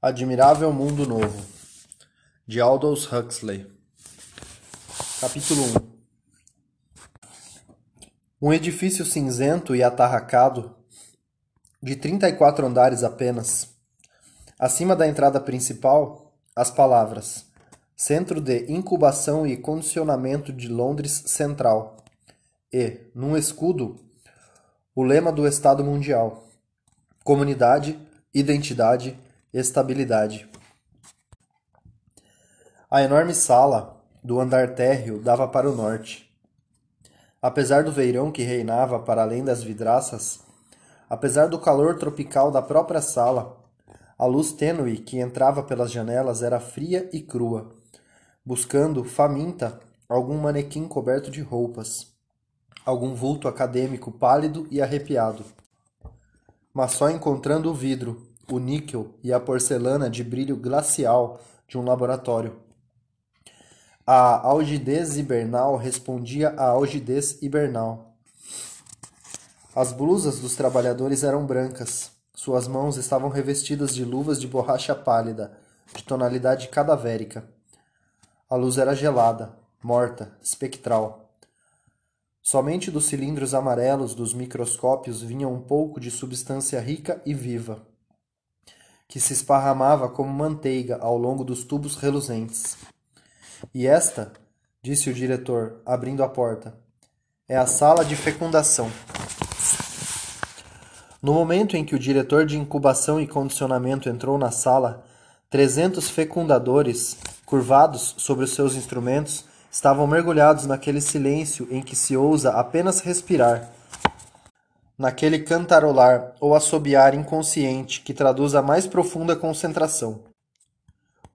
Admirável Mundo Novo, de Aldous Huxley. Capítulo 1 Um edifício cinzento e atarracado, de 34 andares apenas. Acima da entrada principal, as palavras Centro de Incubação e Condicionamento de Londres Central e, num escudo, o lema do Estado Mundial: Comunidade, Identidade, Estabilidade. A enorme sala do andar térreo dava para o norte. Apesar do veirão que reinava para além das vidraças, apesar do calor tropical da própria sala, a luz tênue que entrava pelas janelas era fria e crua buscando, faminta, algum manequim coberto de roupas, algum vulto acadêmico pálido e arrepiado. Mas só encontrando o vidro, o níquel e a porcelana de brilho glacial de um laboratório. A algidez hibernal respondia à algidez hibernal. As blusas dos trabalhadores eram brancas. Suas mãos estavam revestidas de luvas de borracha pálida, de tonalidade cadavérica. A luz era gelada, morta, espectral. Somente dos cilindros amarelos dos microscópios vinha um pouco de substância rica e viva, que se esparramava como manteiga ao longo dos tubos reluzentes. E esta, disse o diretor, abrindo a porta, é a sala de fecundação. No momento em que o diretor de incubação e condicionamento entrou na sala, trezentos fecundadores curvados sobre os seus instrumentos, estavam mergulhados naquele silêncio em que se ousa apenas respirar, naquele cantarolar ou assobiar inconsciente que traduz a mais profunda concentração.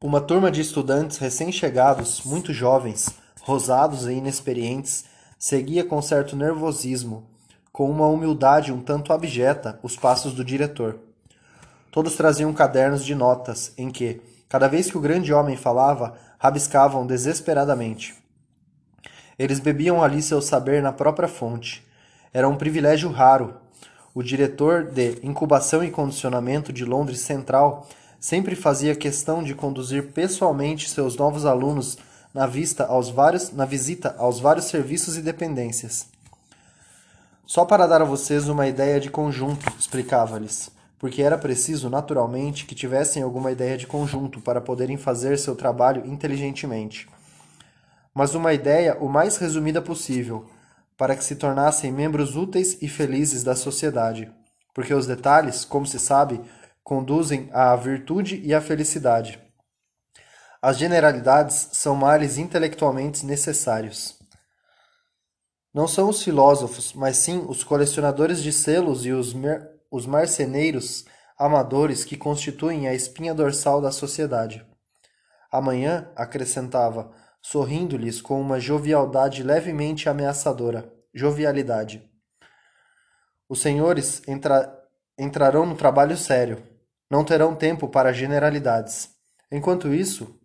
Uma turma de estudantes recém-chegados, muito jovens, rosados e inexperientes, seguia com certo nervosismo, com uma humildade um tanto abjeta, os passos do diretor. Todos traziam cadernos de notas em que, Cada vez que o grande homem falava, rabiscavam desesperadamente. Eles bebiam ali seu saber na própria fonte. Era um privilégio raro. O diretor de incubação e condicionamento de Londres Central sempre fazia questão de conduzir pessoalmente seus novos alunos na, vista aos vários, na visita aos vários serviços e dependências. Só para dar a vocês uma ideia de conjunto, explicava-lhes porque era preciso, naturalmente, que tivessem alguma ideia de conjunto para poderem fazer seu trabalho inteligentemente. Mas uma ideia o mais resumida possível, para que se tornassem membros úteis e felizes da sociedade, porque os detalhes, como se sabe, conduzem à virtude e à felicidade. As generalidades são males intelectualmente necessários. Não são os filósofos, mas sim os colecionadores de selos e os os marceneiros amadores que constituem a espinha dorsal da sociedade. Amanhã, acrescentava, sorrindo-lhes com uma jovialdade levemente ameaçadora, jovialidade. Os senhores entra entrarão no trabalho sério. Não terão tempo para generalidades. Enquanto isso,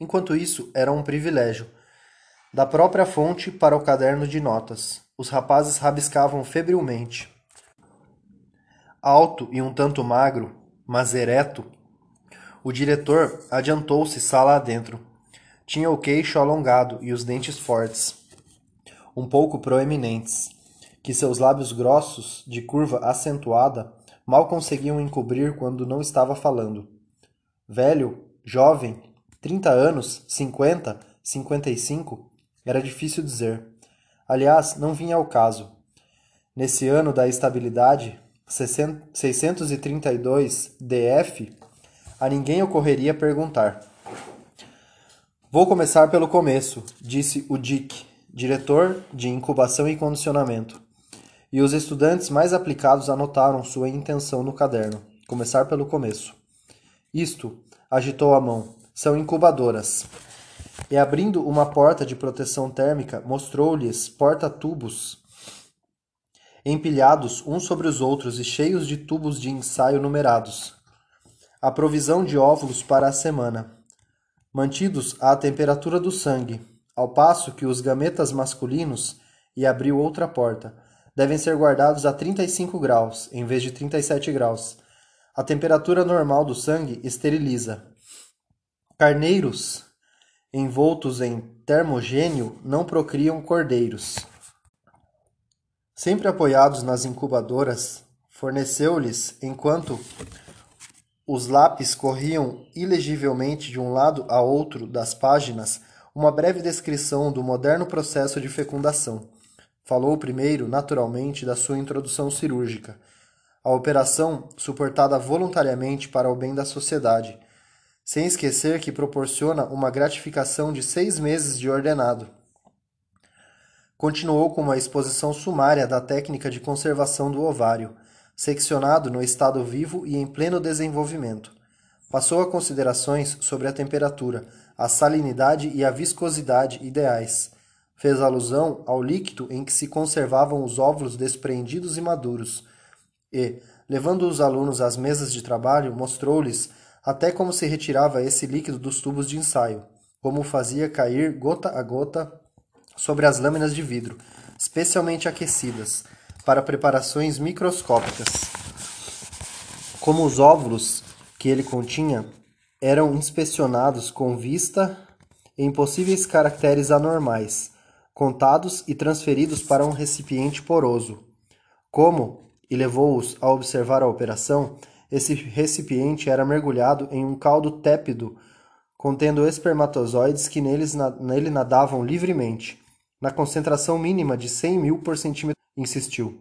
enquanto isso era um privilégio. Da própria fonte para o caderno de notas. Os rapazes rabiscavam febrilmente. Alto e um tanto magro, mas ereto, o diretor adiantou-se sala adentro. Tinha o queixo alongado e os dentes fortes, um pouco proeminentes, que seus lábios grossos, de curva acentuada, mal conseguiam encobrir quando não estava falando. Velho, jovem, trinta anos, cinquenta, cinquenta e cinco, era difícil dizer. Aliás, não vinha ao caso. Nesse ano da estabilidade, 632 DF, a ninguém ocorreria perguntar. Vou começar pelo começo, disse o Dick, diretor de incubação e condicionamento. E os estudantes mais aplicados anotaram sua intenção no caderno. Começar pelo começo. Isto, agitou a mão, são incubadoras. E abrindo uma porta de proteção térmica, mostrou-lhes porta-tubos empilhados uns sobre os outros e cheios de tubos de ensaio numerados. A provisão de óvulos para a semana. Mantidos à temperatura do sangue, ao passo que os gametas masculinos, e abriu outra porta, devem ser guardados a 35 graus, em vez de 37 graus. A temperatura normal do sangue esteriliza. Carneiros envoltos em termogênio não procriam cordeiros. Sempre apoiados nas incubadoras, forneceu-lhes, enquanto os lápis corriam ilegivelmente de um lado a outro das páginas, uma breve descrição do moderno processo de fecundação. Falou primeiro, naturalmente, da sua introdução cirúrgica, a operação suportada voluntariamente para o bem da sociedade, sem esquecer que proporciona uma gratificação de seis meses de ordenado. Continuou com uma exposição sumária da técnica de conservação do ovário, seccionado no estado vivo e em pleno desenvolvimento. Passou a considerações sobre a temperatura, a salinidade e a viscosidade ideais. Fez alusão ao líquido em que se conservavam os óvulos despreendidos e maduros. E, levando os alunos às mesas de trabalho, mostrou-lhes até como se retirava esse líquido dos tubos de ensaio, como fazia cair gota a gota sobre as lâminas de vidro, especialmente aquecidas para preparações microscópicas. Como os óvulos que ele continha eram inspecionados com vista em possíveis caracteres anormais, contados e transferidos para um recipiente poroso. Como, e levou-os a observar a operação, esse recipiente era mergulhado em um caldo tépido contendo espermatozoides que neles, nele nadavam livremente, na concentração mínima de 100 mil por centímetro insistiu.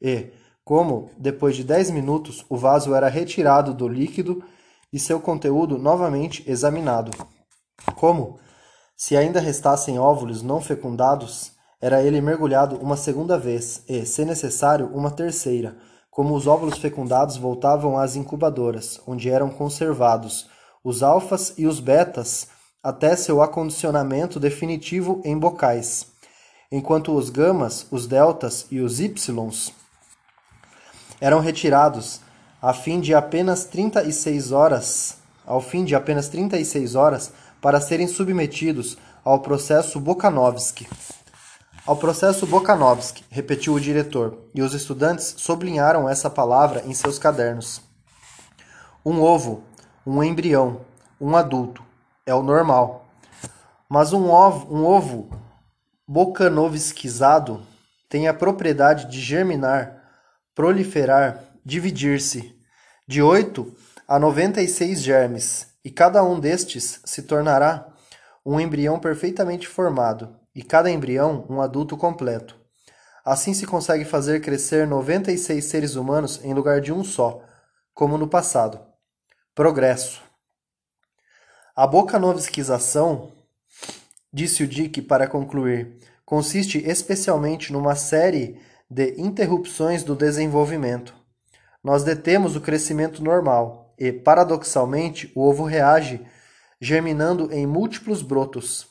E, como, depois de dez minutos, o vaso era retirado do líquido e seu conteúdo novamente examinado. Como, se ainda restassem óvulos não fecundados, era ele mergulhado uma segunda vez e, se necessário, uma terceira, como os óvulos fecundados voltavam às incubadoras, onde eram conservados, os alfas e os betas, até seu acondicionamento definitivo em bocais enquanto os gamas, os deltas e os ys eram retirados a fim de apenas 36 horas, ao fim de apenas 36 horas para serem submetidos ao processo Bokanovsky. Ao processo Bokanovsky, repetiu o diretor, e os estudantes sublinharam essa palavra em seus cadernos. Um ovo, um embrião, um adulto, é o normal. Mas um ovo, um ovo bocanovskizado tem a propriedade de germinar, proliferar, dividir-se de 8 a 96 germes, e cada um destes se tornará um embrião perfeitamente formado, e cada embrião um adulto completo. Assim se consegue fazer crescer 96 seres humanos em lugar de um só, como no passado. Progresso. A bocanovskização disse o Dick para concluir, consiste especialmente numa série de interrupções do desenvolvimento. Nós detemos o crescimento normal e, paradoxalmente, o ovo reage germinando em múltiplos brotos.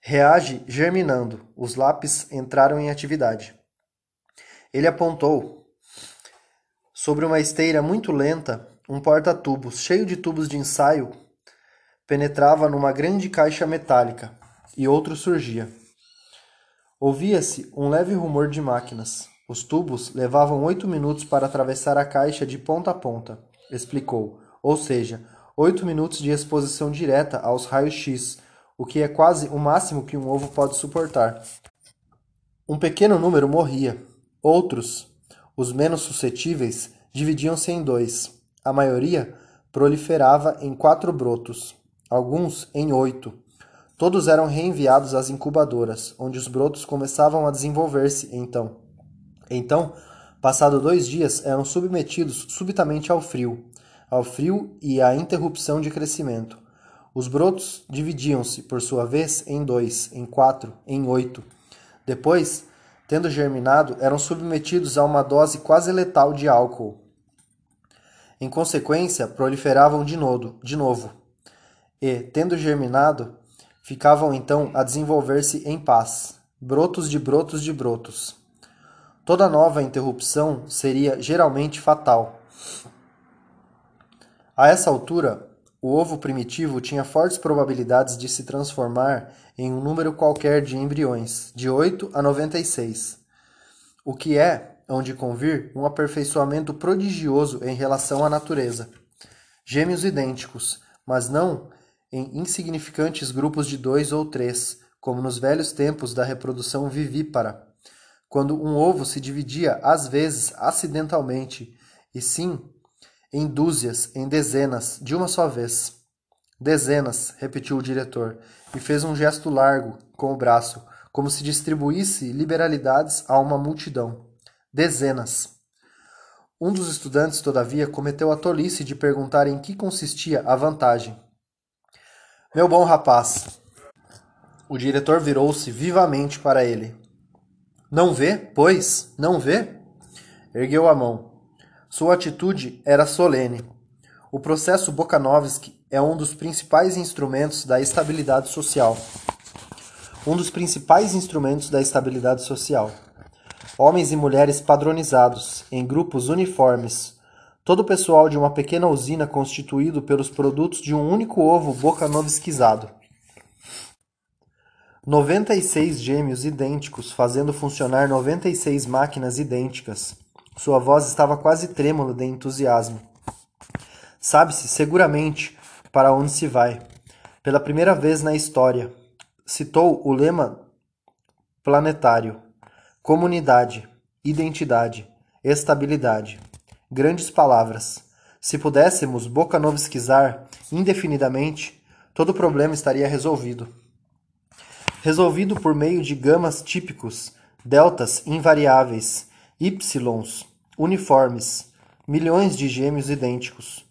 Reage germinando. Os lápis entraram em atividade. Ele apontou sobre uma esteira muito lenta um porta-tubos cheio de tubos de ensaio penetrava numa grande caixa metálica e outro surgia. Ouvia-se um leve rumor de máquinas. Os tubos levavam oito minutos para atravessar a caixa de ponta a ponta, explicou. Ou seja, oito minutos de exposição direta aos raios-x, o que é quase o máximo que um ovo pode suportar. Um pequeno número morria. Outros, os menos suscetíveis, dividiam-se em dois. A maioria proliferava em quatro brotos alguns em oito. Todos eram reenviados às incubadoras, onde os brotos começavam a desenvolver-se então. Então, passado dois dias, eram submetidos subitamente ao frio, ao frio e à interrupção de crescimento. Os brotos dividiam-se, por sua vez, em dois, em quatro, em oito. Depois, tendo germinado, eram submetidos a uma dose quase letal de álcool. Em consequência, proliferavam de novo, de novo e, tendo germinado, ficavam então a desenvolver-se em paz, brotos de brotos de brotos. Toda nova interrupção seria geralmente fatal. A essa altura, o ovo primitivo tinha fortes probabilidades de se transformar em um número qualquer de embriões, de 8 a 96, o que é hão de convir um aperfeiçoamento prodigioso em relação à natureza. Gêmeos idênticos, mas não em insignificantes grupos de dois ou três, como nos velhos tempos da reprodução vivípara, quando um ovo se dividia às vezes acidentalmente, e sim em dúzias, em dezenas, de uma só vez. Dezenas, repetiu o diretor, e fez um gesto largo com o braço, como se distribuísse liberalidades a uma multidão. Dezenas. Um dos estudantes, todavia, cometeu a tolice de perguntar em que consistia a vantagem. Meu bom rapaz. O diretor virou-se vivamente para ele. Não vê, pois? Não vê? Ergueu a mão. Sua atitude era solene. O processo Bokanovsky é um dos principais instrumentos da estabilidade social. Um dos principais instrumentos da estabilidade social. Homens e mulheres padronizados, em grupos uniformes. Todo o pessoal de uma pequena usina constituído pelos produtos de um único ovo bokanovskizado. 96 gêmeos idênticos fazendo funcionar 96 máquinas idênticas sua voz estava quase trêmula de entusiasmo. Sabe-se seguramente para onde se vai. Pela primeira vez na história, citou o lema planetário: comunidade, identidade, estabilidade. Grandes palavras. Se pudéssemos bocanovskizar indefinidamente, todo o problema estaria resolvido. Resolvido por meio de gamas típicos, deltas invariáveis Ys, uniformes, milhões de gêmeos idênticos.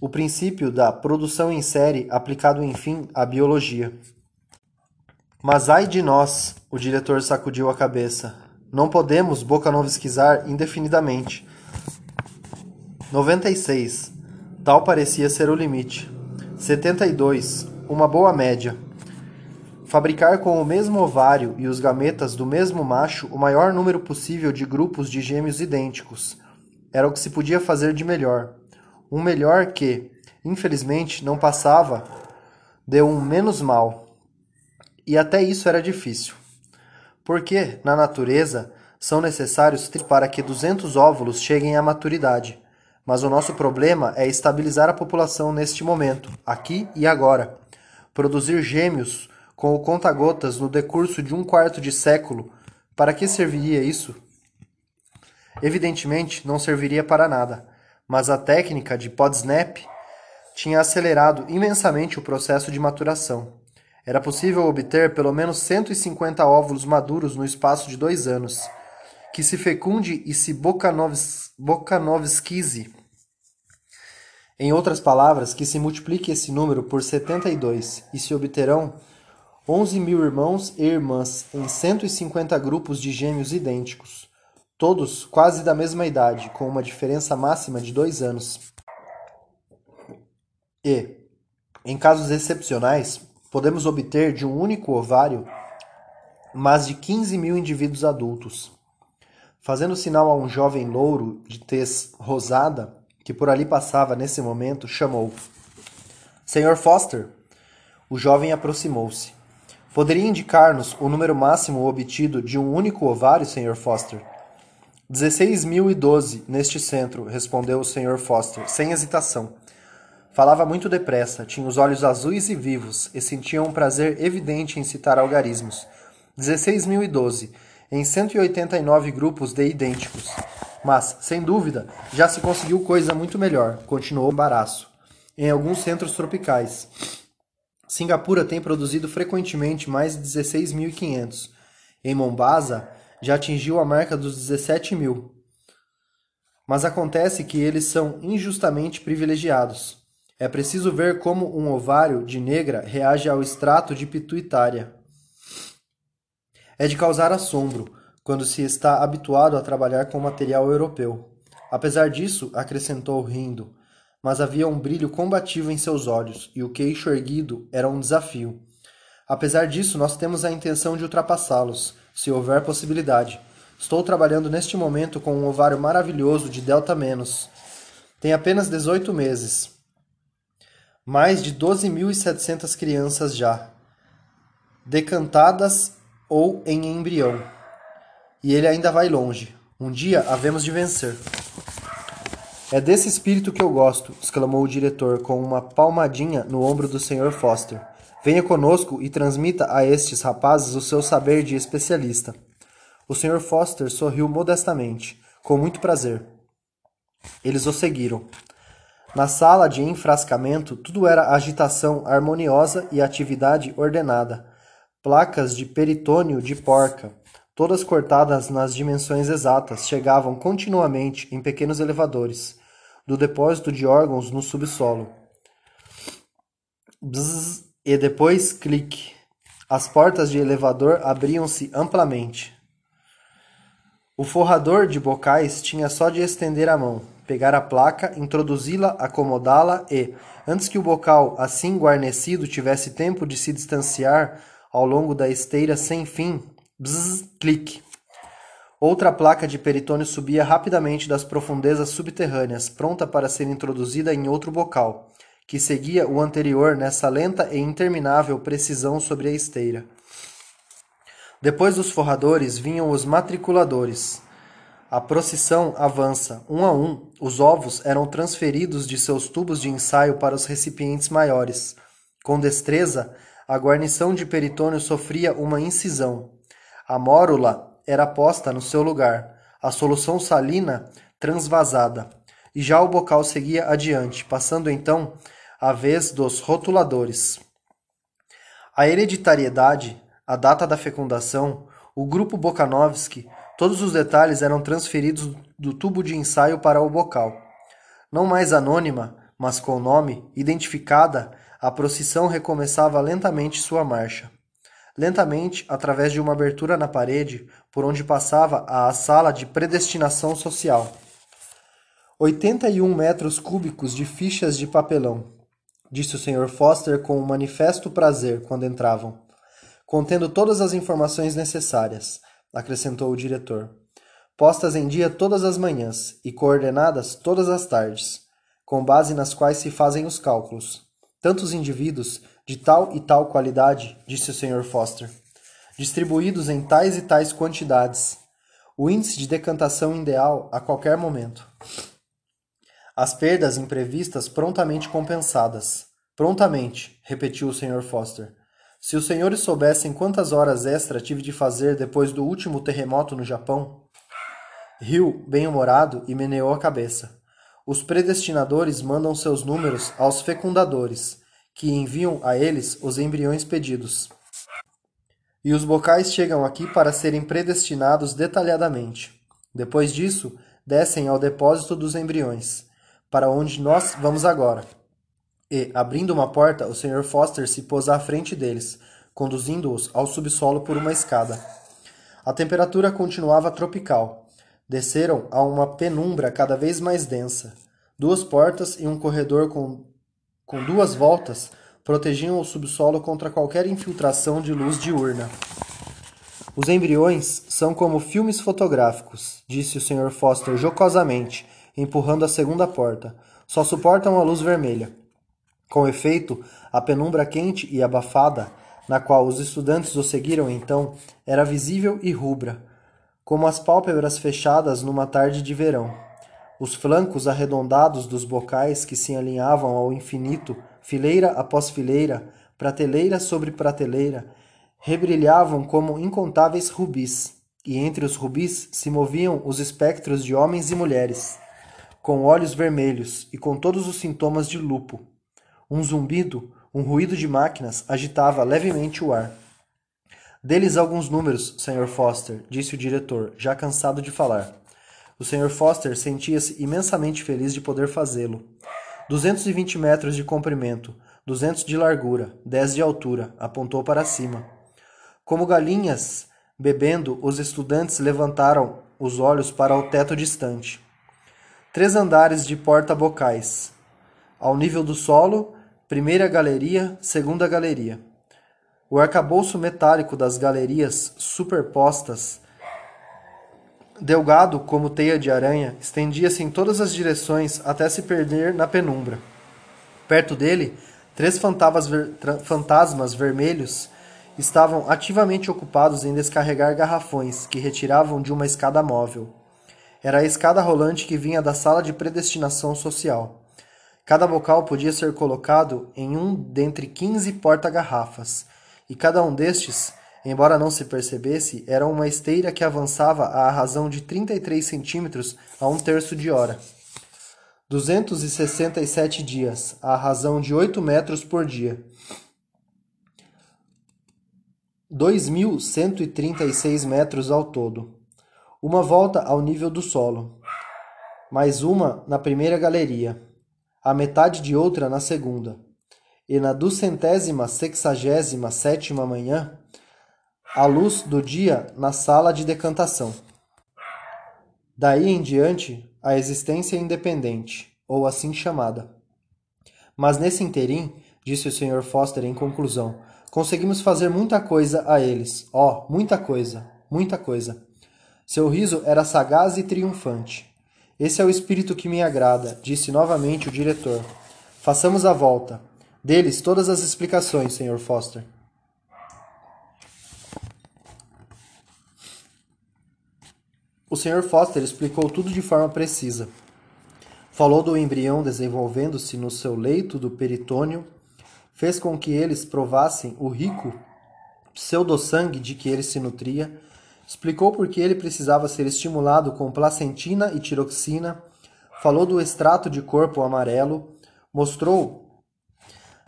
O princípio da produção em série aplicado enfim à biologia. Mas ai de nós, o diretor sacudiu a cabeça. Não podemos bocanovskizar indefinidamente. 96. Tal parecia ser o limite. 72. Uma boa média. Fabricar com o mesmo ovário e os gametas do mesmo macho o maior número possível de grupos de gêmeos idênticos. Era o que se podia fazer de melhor. Um melhor que, infelizmente, não passava de um menos mal. E até isso era difícil. Porque, na natureza, são necessários para que 200 óvulos cheguem à maturidade. Mas o nosso problema é estabilizar a população neste momento, aqui e agora. Produzir gêmeos com o conta-gotas no decurso de um quarto de século, para que serviria isso? Evidentemente, não serviria para nada, mas a técnica de Podsnap tinha acelerado imensamente o processo de maturação. Era possível obter pelo menos 150 óvulos maduros no espaço de dois anos, que se fecunde e se bokanovskize. Em outras palavras, que se multiplique esse número por 72 e se obterão 11 mil irmãos e irmãs em 150 grupos de gêmeos idênticos, todos quase da mesma idade, com uma diferença máxima de dois anos. E, em casos excepcionais, podemos obter de um único ovário mais de 15 mil indivíduos adultos. Fazendo sinal a um jovem louro de tez rosada, que por ali passava nesse momento, chamou: Senhor Foster! O jovem aproximou-se. Poderia indicar-nos o número máximo obtido de um único ovário, Sr. Foster? 16.012 neste centro, respondeu o Sr. Foster, sem hesitação. Falava muito depressa, tinha os olhos azuis e vivos, e sentia um prazer evidente em citar algarismos. 16.012, em 189 grupos de idênticos. Mas, sem dúvida, já se conseguiu coisa muito melhor, continuou o embaraço. Em alguns centros tropicais. Singapura tem produzido frequentemente mais de 16.500. Em Mombasa, já atingiu a marca dos 17 mil. Mas acontece que eles são injustamente privilegiados. É preciso ver como um ovário de negra reage ao extrato de pituitária. É de causar assombro quando se está habituado a trabalhar com material europeu. Apesar disso, acrescentou rindo, mas havia um brilho combativo em seus olhos, e o queixo erguido era um desafio. Apesar disso, nós temos a intenção de ultrapassá-los, se houver possibilidade. Estou trabalhando neste momento com um ovário maravilhoso de delta menos. Tem apenas 18 meses. Mais de 12.700 crianças já, decantadas ou em embrião. E ele ainda vai longe. Um dia havemos de vencer. É desse espírito que eu gosto, exclamou o diretor com uma palmadinha no ombro do Sr. Foster. Venha conosco e transmita a estes rapazes o seu saber de especialista. O Sr. Foster sorriu modestamente. Com muito prazer. Eles o seguiram. Na sala de enfrascamento, tudo era agitação harmoniosa e atividade ordenada. Placas de peritônio de porca, todas cortadas nas dimensões exatas, chegavam continuamente em pequenos elevadores do depósito de órgãos no subsolo. Bzz, e depois clique. As portas de elevador abriam-se amplamente. O forrador de bocais tinha só de estender a mão, pegar a placa, introduzi-la, acomodá-la e, antes que o bocal assim guarnecido tivesse tempo de se distanciar ao longo da esteira sem fim, bzz, clique. Outra placa de peritônio subia rapidamente das profundezas subterrâneas, pronta para ser introduzida em outro bocal, que seguia o anterior nessa lenta e interminável precisão sobre a esteira. Depois dos forradores vinham os matriculadores. A procissão avança. Um a um, os ovos eram transferidos de seus tubos de ensaio para os recipientes maiores. Com destreza, a guarnição de peritônio sofria uma incisão. A mórula era posta no seu lugar, a solução salina transvasada, e já o bocal seguia adiante, passando então a vez dos rotuladores. A hereditariedade, a data da fecundação, o grupo Bokanovsky, todos os detalhes eram transferidos do tubo de ensaio para o bocal. Não mais anônima, mas com nome, identificada, a procissão recomeçava lentamente sua marcha. Lentamente, através de uma abertura na parede, por onde passava a sala de predestinação social. 81 metros cúbicos de fichas de papelão, disse o Sr. Foster com um manifesto prazer quando entravam. Contendo todas as informações necessárias, acrescentou o diretor. Postas em dia todas as manhãs e coordenadas todas as tardes, com base nas quais se fazem os cálculos. Tantos indivíduos de tal e tal qualidade, disse o Sr. Foster, distribuídos em tais e tais quantidades. O índice de decantação ideal a qualquer momento. As perdas imprevistas prontamente compensadas. Prontamente, repetiu o Sr. Foster. Se os senhores soubessem quantas horas extra tive de fazer depois do último terremoto no Japão. Riu, bem-humorado, e meneou a cabeça. Os predestinadores mandam seus números aos fecundadores que enviam a eles os embriões pedidos. E os bocais chegam aqui para serem predestinados detalhadamente. Depois disso, descem ao depósito dos embriões, para onde nós vamos agora. E, abrindo uma porta, o Sr. Foster se pôs à frente deles, conduzindo-os ao subsolo por uma escada. A temperatura continuava tropical. Desceram a uma penumbra cada vez mais densa. Duas portas e um corredor com com duas voltas, protegiam o subsolo contra qualquer infiltração de luz diurna. Os embriões são como filmes fotográficos, disse o Sr. Foster jocosamente, empurrando a segunda porta. Só suportam a luz vermelha. Com efeito, a penumbra quente e abafada, na qual os estudantes o seguiram então, era visível e rubra, como as pálpebras fechadas numa tarde de verão. Os flancos arredondados dos bocais que se alinhavam ao infinito, fileira após fileira, prateleira sobre prateleira, rebrilhavam como incontáveis rubis, e entre os rubis se moviam os espectros de homens e mulheres, com olhos vermelhos e com todos os sintomas de lupo. Um zumbido, um ruído de máquinas agitava levemente o ar. Deles alguns números, Sr. Foster, disse o diretor, já cansado de falar. O Sr. Foster sentia-se imensamente feliz de poder fazê-lo. 220 metros de comprimento, 200 de largura, 10 de altura, apontou para cima. Como galinhas bebendo, os estudantes levantaram os olhos para o teto distante. Três andares de porta-bocais. Ao nível do solo, primeira galeria, segunda galeria. O arcabouço metálico das galerias superpostas delgado como teia de aranha, estendia-se em todas as direções até se perder na penumbra. Perto dele, três ver fantasmas vermelhos estavam ativamente ocupados em descarregar garrafões que retiravam de uma escada móvel. Era a escada rolante que vinha da sala de predestinação social. Cada bocal podia ser colocado em um dentre quinze porta-garrafas, e cada um destes, embora não se percebesse, era uma esteira que avançava à razão de 33 centímetros a um terço de hora. 267 dias, à razão de 8 metros por dia. 2.136 metros ao todo. Uma volta ao nível do solo, mais uma na primeira galeria, a metade de outra na segunda, e na duzentésima sexagésima sétima manhã, a luz do dia na sala de decantação. Daí em diante, a existência independente, ou assim chamada. Mas nesse interim, disse o Sr. Foster em conclusão, Conseguimos fazer muita coisa a eles. Oh, muita coisa, muita coisa. Seu riso era sagaz e triunfante. Esse é o espírito que me agrada, disse novamente o diretor. Façamos a volta. Deles todas as explicações, Sr. Foster. O Sr. Foster explicou tudo de forma precisa. Falou do embrião desenvolvendo-se no seu leito do peritônio fez com que eles provassem o rico pseudo-sangue de que ele se nutria, explicou por que ele precisava ser estimulado com placentina e tiroxina, falou do extrato de corpo amarelo, mostrou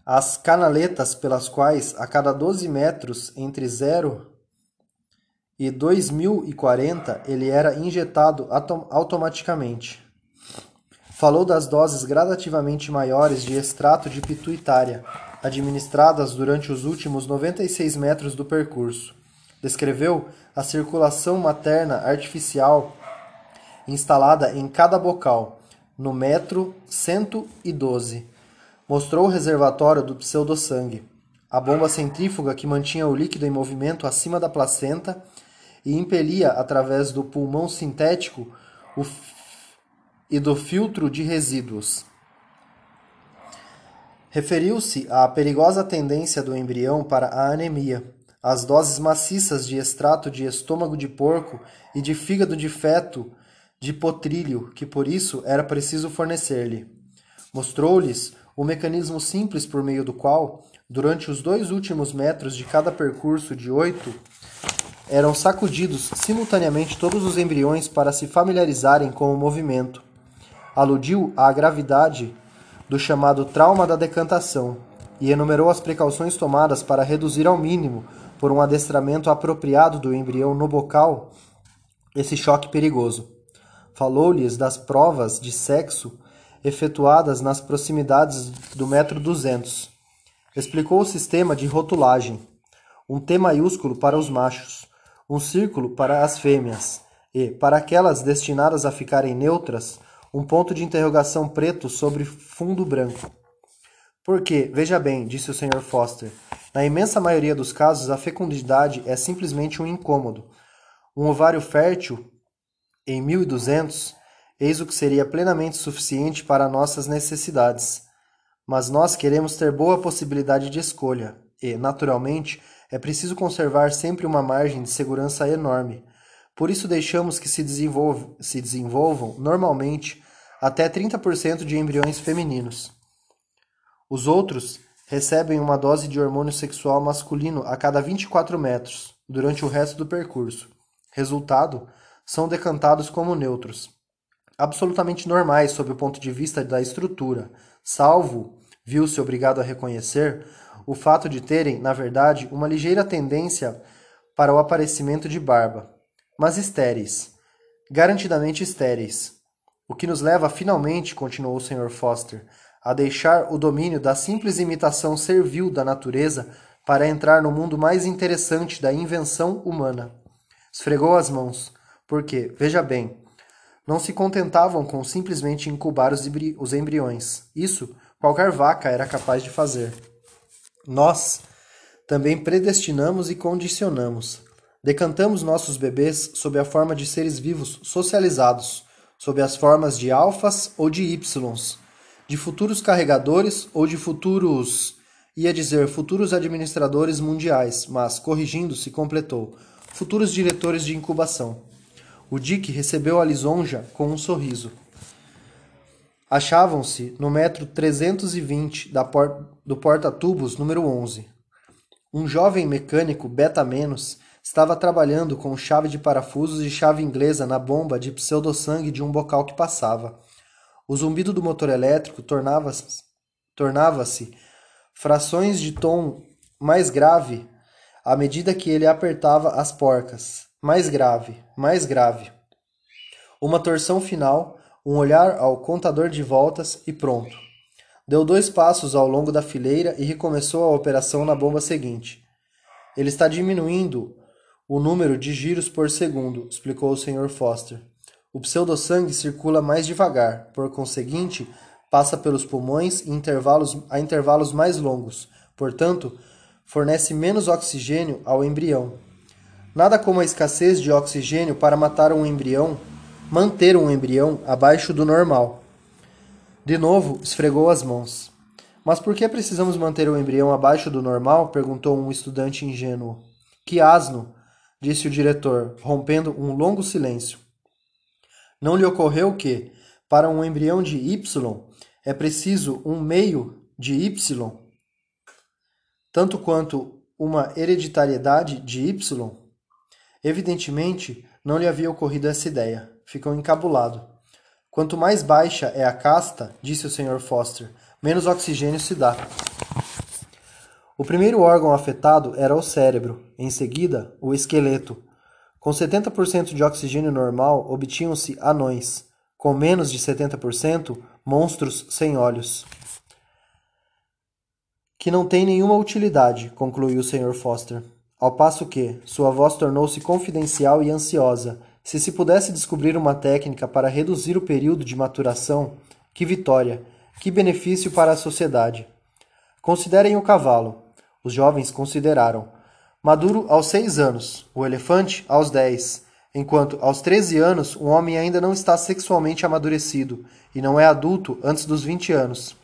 as canaletas pelas quais, a cada 12 metros entre 0 e 2040, ele era injetado automaticamente. Falou das doses gradativamente maiores de extrato de pituitária, administradas durante os últimos 96 metros do percurso. Descreveu a circulação materna artificial instalada em cada bocal, no metro 112. Mostrou o reservatório do pseudo-sangue, a bomba centrífuga que mantinha o líquido em movimento acima da placenta e impelia através do pulmão sintético e do filtro de resíduos. Referiu-se à perigosa tendência do embrião para a anemia, às doses maciças de extrato de estômago de porco e de fígado de feto de potrilho que por isso era preciso fornecer-lhe. Mostrou-lhes o mecanismo simples por meio do qual, durante os dois últimos metros de cada percurso de oito, eram sacudidos simultaneamente todos os embriões para se familiarizarem com o movimento. Aludiu à gravidade do chamado trauma da decantação e enumerou as precauções tomadas para reduzir ao mínimo, por um adestramento apropriado do embrião no bocal, esse choque perigoso. Falou-lhes das provas de sexo efetuadas nas proximidades do metro 200. Explicou o sistema de rotulagem, um T maiúsculo para os machos, um círculo para as fêmeas e, para aquelas destinadas a ficarem neutras, um ponto de interrogação preto sobre fundo branco. Porque, veja bem, disse o Sr. Foster, na imensa maioria dos casos a fecundidade é simplesmente um incômodo. Um ovário fértil em 1200, eis o que seria plenamente suficiente para nossas necessidades. Mas nós queremos ter boa possibilidade de escolha, e, naturalmente, é preciso conservar sempre uma margem de segurança enorme. Por isso deixamos que se, desenvolvam, se desenvolvam normalmente até 30% de embriões femininos. Os outros recebem uma dose de hormônio sexual masculino a cada 24 metros durante o resto do percurso. Resultado, são decantados como neutros. Absolutamente normais sob o ponto de vista da estrutura, salvo, viu-se obrigado a reconhecer, o fato de terem, na verdade, uma ligeira tendência para o aparecimento de barba, mas estéreis, garantidamente estéreis, o que nos leva finalmente, continuou o Sr. Foster, a deixar o domínio da simples imitação servil da natureza para entrar no mundo mais interessante da invenção humana. Esfregou as mãos, porque, veja bem, não se contentavam com simplesmente incubar os, embriões. Isso qualquer vaca era capaz de fazer. Nós também predestinamos e condicionamos. Decantamos nossos bebês sob a forma de seres vivos socializados sob as formas de alfas ou de ys, de futuros carregadores ou de futuros, ia dizer futuros administradores mundiais, mas, corrigindo-se, completou, futuros diretores de incubação. O Dick recebeu a lisonja com um sorriso. Achavam-se no metro 320 da por do porta-tubos número 11. Um jovem mecânico beta menos estava trabalhando com chave de parafusos e chave inglesa na bomba de pseudo-sangue de um bocal que passava. O zumbido do motor elétrico tornava-se tornava frações de tom mais grave à medida que ele apertava as porcas. Mais grave, mais grave. Uma torção final, um olhar ao contador de voltas e pronto. Deu dois passos ao longo da fileira e recomeçou a operação na bomba seguinte. Ele está diminuindo o número de giros por segundo, explicou o Sr. Foster. O pseudo-sangue circula mais devagar, por conseguinte, passa pelos pulmões em intervalos, a intervalos mais longos, portanto, fornece menos oxigênio ao embrião. Nada como a escassez de oxigênio para matar um embrião, manter um embrião abaixo do normal. De novo, esfregou as mãos. Mas por que precisamos manter o embrião abaixo do normal? perguntou um estudante ingênuo. Que asno! disse o diretor, rompendo um longo silêncio. Não lhe ocorreu que, para um embrião de Y, é preciso um meio de Y, tanto quanto uma hereditariedade de Y? Evidentemente, não lhe havia ocorrido essa ideia. Ficou encabulado. Quanto mais baixa é a casta, disse o Sr. Foster, menos oxigênio se dá. O primeiro órgão afetado era o cérebro, em seguida, o esqueleto. Com 70% de oxigênio normal, obtinham-se anões. Com menos de 70%, monstros sem olhos. Que não tem nenhuma utilidade, concluiu o Sr. Foster. Ao passo que, sua voz tornou-se confidencial e ansiosa. Se se pudesse descobrir uma técnica para reduzir o período de maturação, que vitória, que benefício para a sociedade. Considerem o cavalo. Os jovens consideraram. Maduro aos seis anos, o elefante aos dez, enquanto aos treze anos um homem ainda não está sexualmente amadurecido e não é adulto antes dos vinte anos.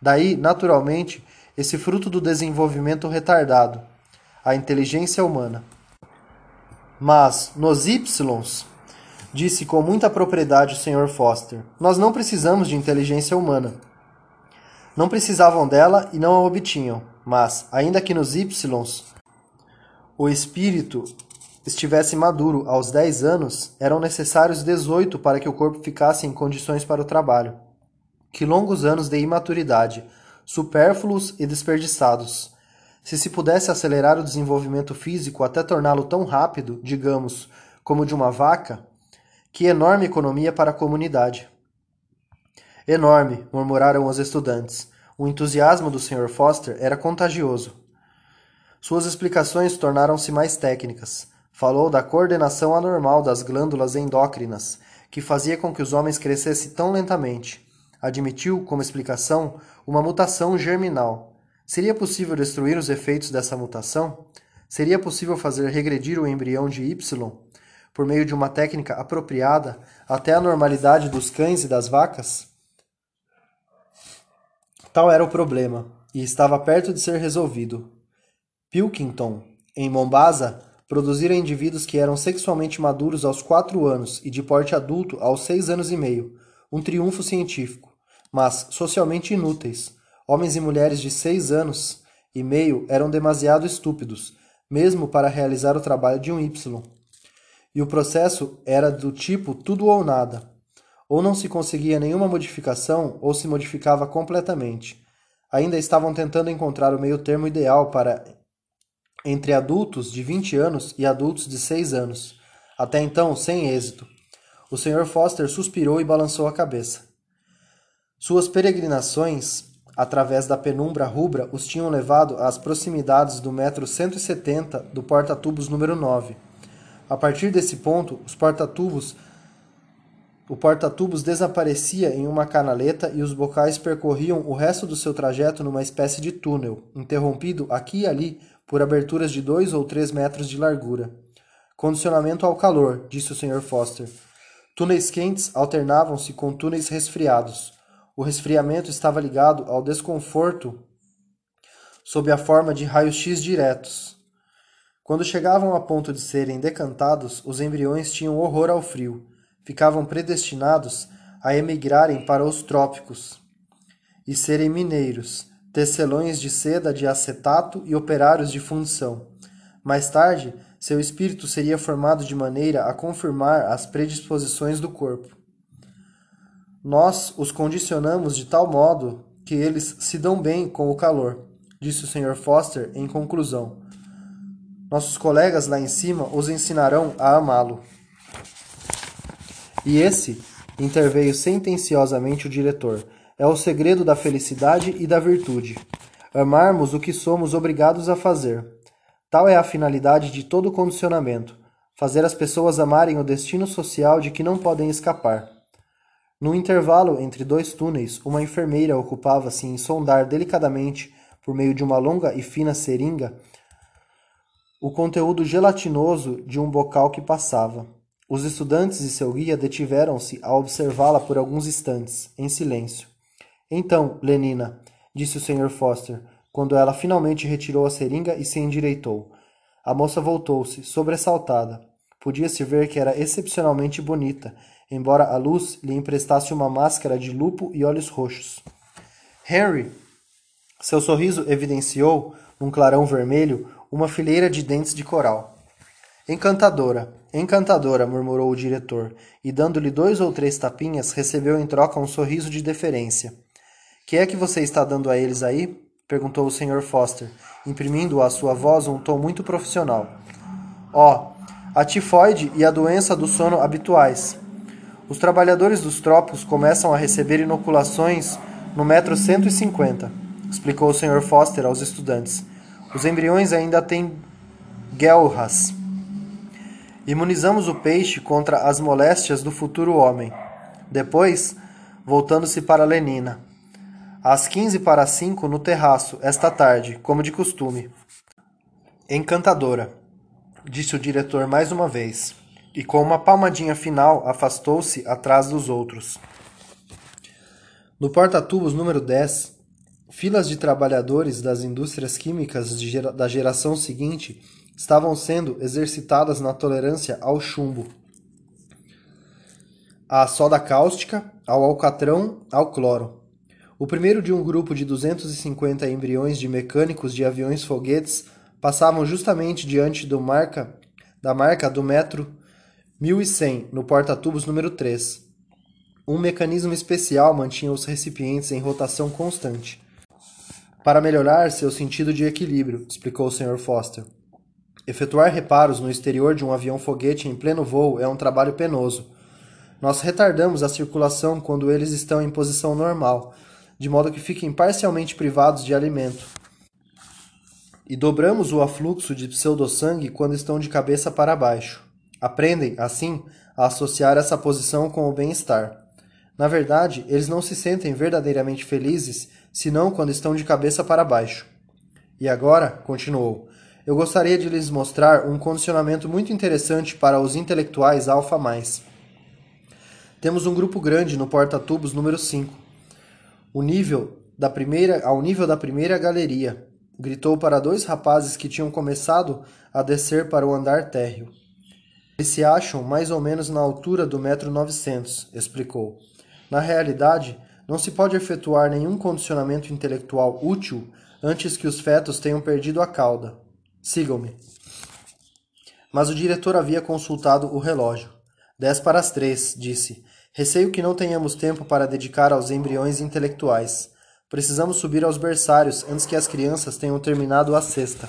Daí, naturalmente, esse fruto do desenvolvimento retardado, a inteligência humana. Mas nos Ys, disse com muita propriedade o Sr. Foster, nós não precisamos de inteligência humana. Não precisavam dela e não a obtinham. Mas, ainda que nos Ys o espírito estivesse maduro aos 10 anos, eram necessários 18 para que o corpo ficasse em condições para o trabalho. Que longos anos de imaturidade, supérfluos e desperdiçados. Se se pudesse acelerar o desenvolvimento físico até torná-lo tão rápido, digamos, como de uma vaca, que enorme economia para a comunidade. Enorme, murmuraram os estudantes. O entusiasmo do Sr. Foster era contagioso. Suas explicações tornaram-se mais técnicas. Falou da coordenação anormal das glândulas endócrinas, que fazia com que os homens crescessem tão lentamente. Admitiu, como explicação, uma mutação germinal. Seria possível destruir os efeitos dessa mutação? Seria possível fazer regredir o embrião de Y, por meio de uma técnica apropriada, até a normalidade dos cães e das vacas? Tal era o problema, e estava perto de ser resolvido. Pilkington, em Mombasa, produzira indivíduos que eram sexualmente maduros aos quatro anos e de porte adulto aos seis anos e meio, um triunfo científico, mas socialmente inúteis. Homens e mulheres de seis anos e meio eram demasiado estúpidos, mesmo para realizar o trabalho de um Y. E o processo era do tipo tudo ou nada. Ou não se conseguia nenhuma modificação, ou se modificava completamente. Ainda estavam tentando encontrar o meio termo ideal para entre adultos de 20 anos e adultos de 6 anos. Até então, sem êxito. O Sr. Foster suspirou e balançou a cabeça. Suas peregrinações através da penumbra rubra os tinham levado às proximidades do metro 170 do porta-tubos número 9. A partir desse ponto, os porta-tubos o porta-tubos desaparecia em uma canaleta e os bocais percorriam o resto do seu trajeto numa espécie de túnel, interrompido aqui e ali por aberturas de dois ou três metros de largura. Condicionamento ao calor, disse o Sr. Foster. Túneis quentes alternavam-se com túneis resfriados. O resfriamento estava ligado ao desconforto sob a forma de raios-x diretos. Quando chegavam a ponto de serem decantados, os embriões tinham horror ao frio. Ficavam predestinados a emigrarem para os trópicos e serem mineiros, tecelões de seda de acetato e operários de fundição. Mais tarde, seu espírito seria formado de maneira a confirmar as predisposições do corpo. Nós os condicionamos de tal modo que eles se dão bem com o calor, disse o Sr. Foster em conclusão. Nossos colegas lá em cima os ensinarão a amá-lo. E esse, interveio sentenciosamente o diretor, é o segredo da felicidade e da virtude. Amarmos o que somos obrigados a fazer. Tal é a finalidade de todo condicionamento: fazer as pessoas amarem o destino social de que não podem escapar. No intervalo entre dois túneis, uma enfermeira ocupava-se em sondar delicadamente, por meio de uma longa e fina seringa, o conteúdo gelatinoso de um bocal que passava. Os estudantes e seu guia detiveram-se a observá-la por alguns instantes, em silêncio. Então, Lenina, disse o Sr. Foster, quando ela finalmente retirou a seringa e se endireitou. A moça voltou-se, sobressaltada. Podia-se ver que era excepcionalmente bonita, embora a luz lhe emprestasse uma máscara de lupo e olhos roxos. Henry! Seu sorriso evidenciou, num clarão vermelho, uma fileira de dentes de coral. Encantadora, encantadora, murmurou o diretor, e dando-lhe dois ou três tapinhas, recebeu em troca um sorriso de deferência. Que é que você está dando a eles aí? perguntou o Sr. Foster, imprimindo à sua voz um tom muito profissional. Ó, oh, a tifoide e a doença do sono habituais. Os trabalhadores dos trópicos começam a receber inoculações no metro 150, explicou o Sr. Foster aos estudantes. Os embriões ainda têm guelras. Imunizamos o peixe contra as moléstias do futuro homem. Depois, voltando-se para Lenina. Às quinze para cinco no terraço, esta tarde, como de costume. Encantadora, disse o diretor mais uma vez, e com uma palmadinha final afastou-se atrás dos outros. No porta-tubos número 10, Filas de trabalhadores das indústrias químicas gera da geração seguinte estavam sendo exercitadas na tolerância ao chumbo, à soda cáustica, ao alcatrão, ao cloro. O primeiro de um grupo de 250 embriões de mecânicos de aviões foguetes passavam justamente diante marca, da marca do metro 1100 no porta-tubos número 3. Um mecanismo especial mantinha os recipientes em rotação constante. Para melhorar seu sentido de equilíbrio, explicou o Sr. Foster. Efetuar reparos no exterior de um avião-foguete em pleno voo é um trabalho penoso. Nós retardamos a circulação quando eles estão em posição normal, de modo que fiquem parcialmente privados de alimento. E dobramos o afluxo de pseudo-sangue quando estão de cabeça para baixo. Aprendem, assim, a associar essa posição com o bem-estar. Na verdade, eles não se sentem verdadeiramente felizes senão quando estão de cabeça para baixo. E agora, continuou, eu gostaria de lhes mostrar um condicionamento muito interessante para os intelectuais alfa mais. Temos um grupo grande no porta-tubos número 5. O nível da primeira, ao nível da primeira galeria, gritou para dois rapazes que tinham começado a descer para o andar térreo. Eles se acham mais ou menos na altura do metro 900, explicou. Na realidade, não se pode efetuar nenhum condicionamento intelectual útil antes que os fetos tenham perdido a cauda. Sigam-me. Mas o diretor havia consultado o relógio. Dez para as três, disse. Receio que não tenhamos tempo para dedicar aos embriões intelectuais. Precisamos subir aos berçários antes que as crianças tenham terminado a cesta.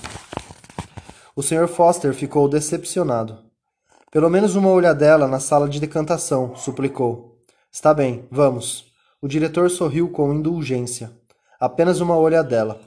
O Sr. Foster ficou decepcionado. Pelo menos uma olhadela na sala de decantação, suplicou. Está bem, vamos. O diretor sorriu com indulgência. Apenas uma olhadela.